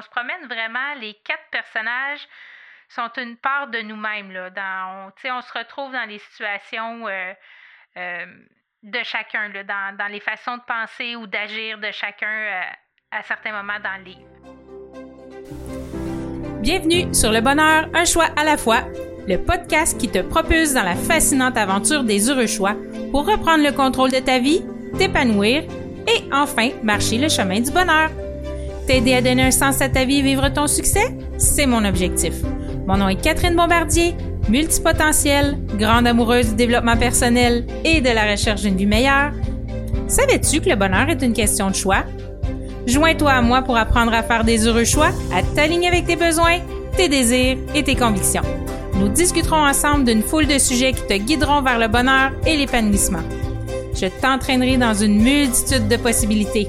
on se promène vraiment, les quatre personnages sont une part de nous-mêmes. Là, dans, on, on se retrouve dans les situations euh, euh, de chacun, là, dans, dans, les façons de penser ou d'agir de chacun euh, à certains moments dans le livre. Bienvenue sur Le Bonheur, un choix à la fois, le podcast qui te propulse dans la fascinante aventure des heureux choix pour reprendre le contrôle de ta vie, t'épanouir et enfin marcher le chemin du bonheur. T'aider à donner un sens à ta vie et vivre ton succès, c'est mon objectif. Mon nom est Catherine Bombardier, multipotentielle, grande amoureuse du développement personnel et de la recherche d'une vie meilleure. Savais-tu que le bonheur est une question de choix? Joins-toi à moi pour apprendre à faire des heureux choix, à t'aligner avec tes besoins, tes désirs et tes convictions. Nous discuterons ensemble d'une foule de sujets qui te guideront vers le bonheur et l'épanouissement. Je t'entraînerai dans une multitude de possibilités.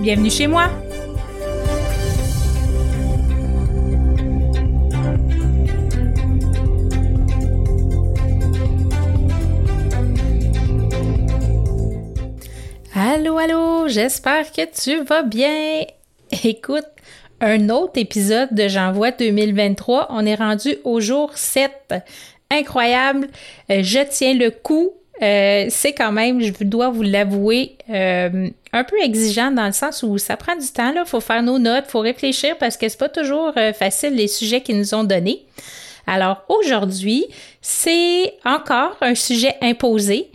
Bienvenue chez moi! Allô, allô, j'espère que tu vas bien. Écoute, un autre épisode de J'envoie 2023. On est rendu au jour 7. Incroyable. Euh, je tiens le coup. Euh, c'est quand même, je dois vous l'avouer, euh, un peu exigeant dans le sens où ça prend du temps. Il faut faire nos notes, faut réfléchir parce que c'est pas toujours facile les sujets qu'ils nous ont donnés. Alors aujourd'hui, c'est encore un sujet imposé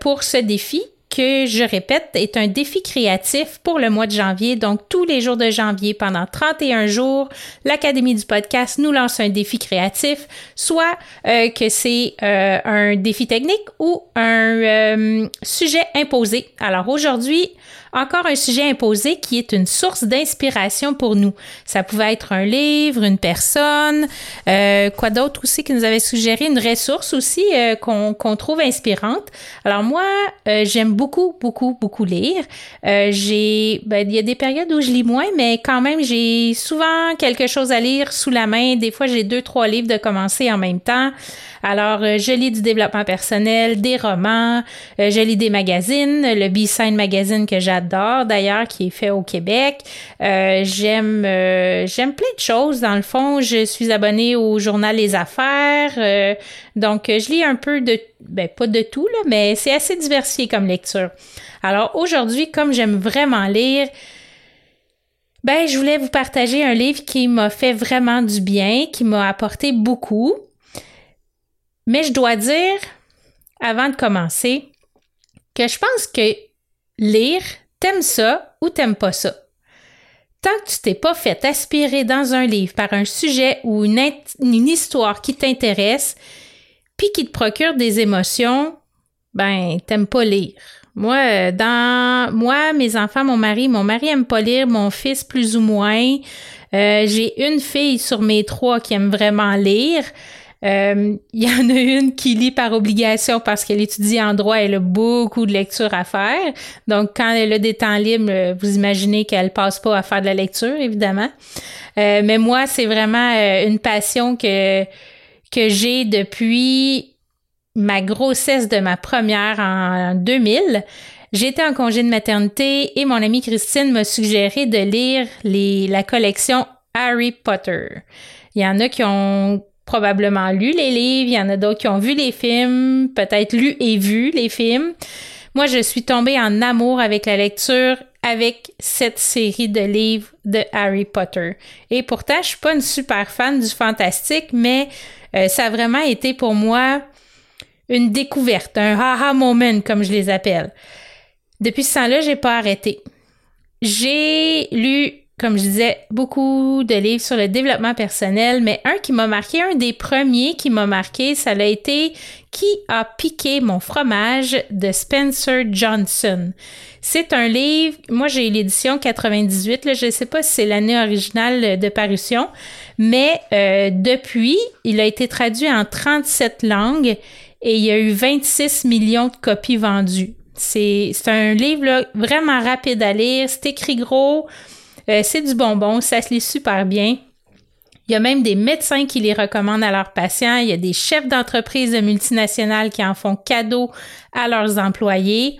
pour ce défi que je répète est un défi créatif pour le mois de janvier. Donc tous les jours de janvier pendant 31 jours, l'Académie du podcast nous lance un défi créatif, soit euh, que c'est euh, un défi technique ou un euh, sujet imposé. Alors aujourd'hui, encore un sujet imposé qui est une source d'inspiration pour nous. Ça pouvait être un livre, une personne, quoi d'autre aussi qui nous avait suggéré, une ressource aussi qu'on trouve inspirante. Alors moi, j'aime beaucoup, beaucoup, beaucoup lire. j'ai, ben, il y a des périodes où je lis moins, mais quand même, j'ai souvent quelque chose à lire sous la main. Des fois, j'ai deux, trois livres de commencer en même temps. Alors, euh, je lis du développement personnel, des romans, euh, je lis des magazines, le B-Sign Magazine que j'adore d'ailleurs, qui est fait au Québec. Euh, j'aime j'aime plein de choses. Dans le fond, je suis abonnée au journal Les Affaires. donc, je lis un peu de, ben pas de tout, là, mais c'est assez diversifié comme lecture. Alors, aujourd'hui, comme j'aime vraiment lire, ben, je voulais vous partager un livre qui m'a fait vraiment du bien, qui m'a apporté beaucoup. Mais je dois dire, avant de commencer, que je pense que lire, t'aimes ça ou t'aimes pas ça. Tant que tu t'es pas fait aspirer dans un livre par un sujet ou une, une histoire qui t'intéresse, puis qui te procure des émotions, ben, t'aimes pas lire. Moi, dans moi, mes enfants, mon mari, mon mari aime pas lire, mon fils plus ou moins. Euh, j'ai une fille sur mes trois qui aime vraiment lire. Euh, il y en a une qui lit par obligation parce qu'elle étudie en droit, elle a beaucoup de lecture à faire. Donc, quand elle a des temps libres, vous imaginez qu'elle passe pas à faire de la lecture, évidemment. Euh, mais moi, c'est vraiment euh, une passion que, que j'ai depuis ma grossesse de ma première en 2000. J'étais en congé de maternité et mon amie Christine m'a suggéré de lire la collection Harry Potter. Il y en a qui ont probablement lu les livres, il y en a d'autres qui ont vu les films, peut-être lu et vu les films. Moi, je suis tombée en amour avec la lecture avec cette série de livres de Harry Potter. Et pourtant, je suis pas une super fan du fantastique, mais euh, ça a vraiment été pour moi une découverte, un haha moment comme je les appelle. Depuis ce temps-là, j'ai pas arrêté. J'ai lu comme je disais, beaucoup de livres sur le développement personnel, mais un qui m'a marqué, un des premiers qui m'a marqué, ça a été Qui a piqué mon fromage de Spencer Johnson. C'est un livre, moi j'ai l'édition 98, là, je ne sais pas si c'est l'année originale de parution, mais euh, depuis, il a été traduit en 37 langues et il y a eu 26 millions de copies vendues. C'est un livre vraiment rapide à lire, c'est écrit gros, euh, c'est du bonbon, ça se lit super bien. Il y a même des médecins qui les recommandent à leurs patients. Il y a des chefs d'entreprise multinationales qui en font cadeau à leurs employés.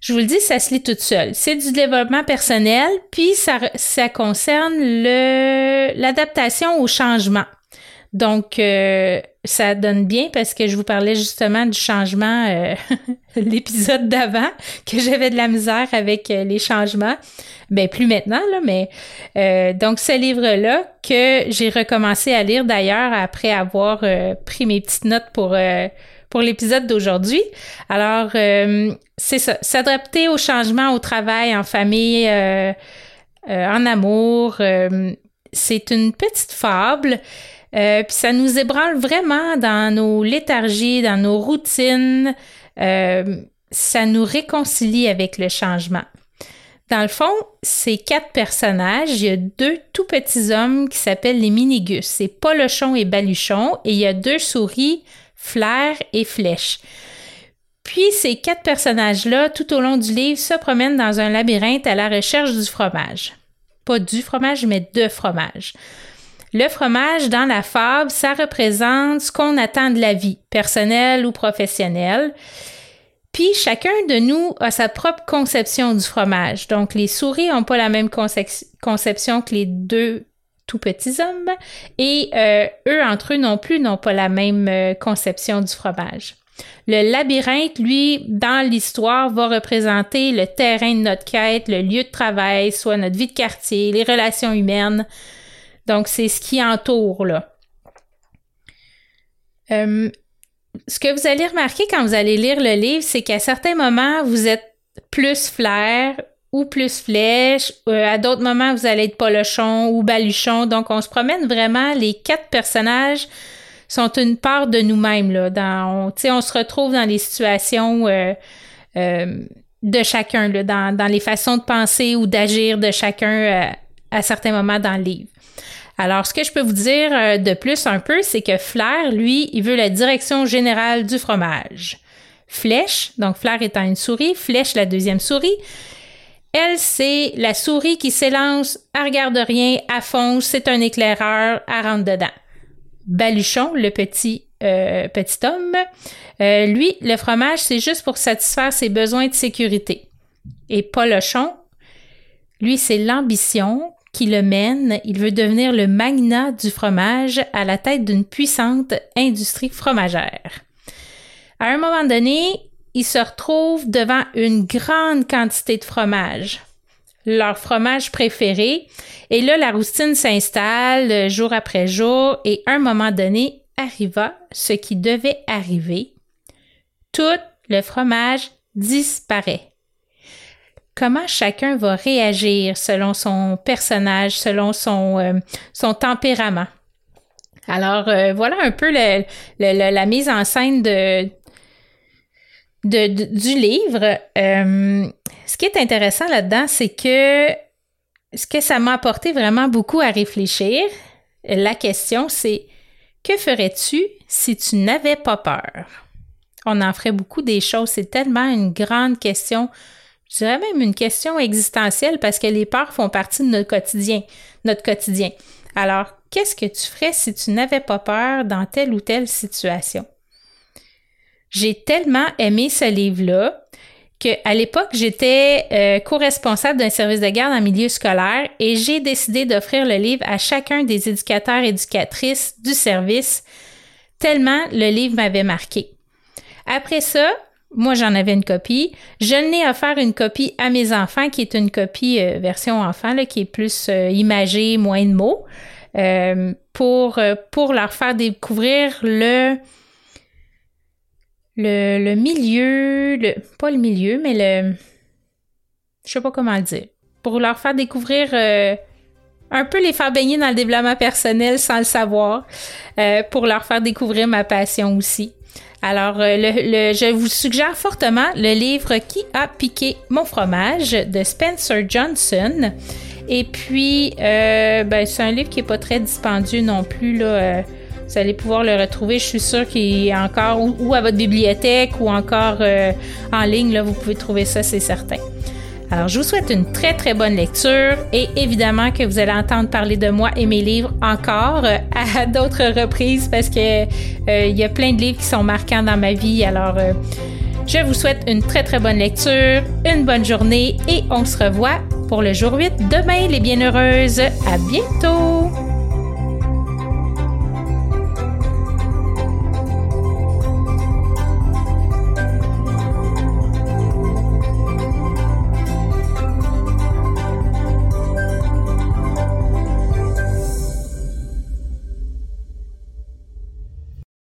Je vous le dis, ça se lit toute seule. C'est du développement personnel, puis ça, ça concerne l'adaptation au changement. Donc, euh, ça donne bien parce que je vous parlais justement du changement, euh, l'épisode d'avant, que j'avais de la misère avec euh, les changements. Ben plus maintenant, là, mais donc ce livre-là que j'ai recommencé à lire d'ailleurs après avoir pris mes petites notes pour pour l'épisode d'aujourd'hui. Alors, c'est ça, s'adapter au changement au travail, en famille, en amour. c'est une petite fable euh, puis ça nous ébranle vraiment dans nos léthargies, dans nos routines. Euh, ça nous réconcilie avec le changement. Dans le fond, c'est quatre personnages. Il y a deux tout petits hommes qui s'appellent les Minigus. C'est Polochon et Baluchon. Et il y a deux souris, Flair et Flèche. Puis ces quatre personnages-là, tout au long du livre, se promènent dans un labyrinthe à la recherche du fromage. Pas du fromage, mais de fromage. Le fromage dans la fable, ça représente ce qu'on attend de la vie, personnelle ou professionnelle. Puis chacun de nous a sa propre conception du fromage. Donc les souris n'ont pas la même conception que les deux tout petits hommes et euh, eux entre eux non plus n'ont pas la même euh, conception du fromage. Le labyrinthe, lui, dans l'histoire, va représenter le terrain de notre quête, le lieu de travail, soit notre vie de quartier, les relations humaines, donc, c'est ce qui entoure, là. Euh, ce que vous allez remarquer quand vous allez lire le livre, c'est qu'à certains moments, vous êtes plus flair ou plus flèche. Euh, à d'autres moments, vous allez être polochon ou baluchon. Donc, on se promène vraiment. Les quatre personnages sont une part de nous-mêmes. Là, on, se retrouve dans les situations euh, de chacun, dans, les façons de penser ou d'agir de chacun à certains moments dans le livre. Alors, ce que je peux vous dire euh, de plus un peu, c'est que Flair, lui, il veut la direction générale du fromage. Flèche, donc Flair étant une souris, Flèche la deuxième souris, elle, c'est la souris qui s'élance, elle regarde rien, elle fonce, c'est un éclaireur, elle rentre dedans. Baluchon, le petit, euh, petit homme, euh, lui, le fromage, c'est juste pour satisfaire ses besoins de sécurité. Et Polochon, lui, c'est l'ambition, qui le mène, il veut devenir le magnat du fromage à la tête d'une puissante industrie fromagère. À un moment donné, il se retrouve devant une grande quantité de fromage, leur fromage préféré, et là, la routine s'installe jour après jour, et à un moment donné, arriva ce qui devait arriver. Tout le fromage disparaît comment chacun va réagir selon son personnage, selon son, euh, tempérament. Alors, euh, voilà un peu la mise en scène du livre. Euh, ce qui est intéressant là-dedans, c'est que ce que ça m'a apporté vraiment beaucoup à réfléchir, la question, c'est que ferais-tu si tu n'avais pas peur? On en ferait beaucoup des choses. C'est tellement une grande question je dirais même une question existentielle parce que les peurs font partie de notre quotidien, notre quotidien. Alors, qu'est-ce que tu ferais si tu n'avais pas peur dans telle ou telle situation? J'ai tellement aimé ce livre-là qu'à l'époque, j'étais euh, co-responsable d'un service de garde en milieu scolaire et j'ai décidé d'offrir le livre à chacun des éducateurs et éducatrices du service, tellement le livre m'avait marqué. Après ça, moi, j'en avais une copie. Je n'ai offert une copie à mes enfants, qui est une copie euh, version enfant, là, qui est plus euh, imagée, moins de mots, euh, pour, pour leur faire découvrir le, le, le milieu, le, pas le milieu, mais le. Je sais pas comment le dire. Pour leur faire découvrir un peu les faire baigner dans le développement personnel sans le savoir, pour leur faire découvrir ma passion aussi. Alors, euh, je vous suggère fortement le livre Qui a piqué mon fromage de Spencer Johnson. Et puis, euh, ben, c'est un livre qui n'est pas très dispendieux non plus. Là, euh, vous allez pouvoir le retrouver. Je suis sûre qu'il est encore ou, à votre bibliothèque ou encore en ligne. Là, vous pouvez trouver ça, c'est certain. Alors, je vous souhaite une très, très bonne lecture et évidemment que vous allez entendre parler de moi et mes livres encore euh, à d'autres reprises parce que euh, il y a plein de livres qui sont marquants dans ma vie. Alors, euh, Je vous souhaite une très très bonne lecture, une bonne journée et on se revoit pour le jour 8 demain les bienheureuses. À bientôt!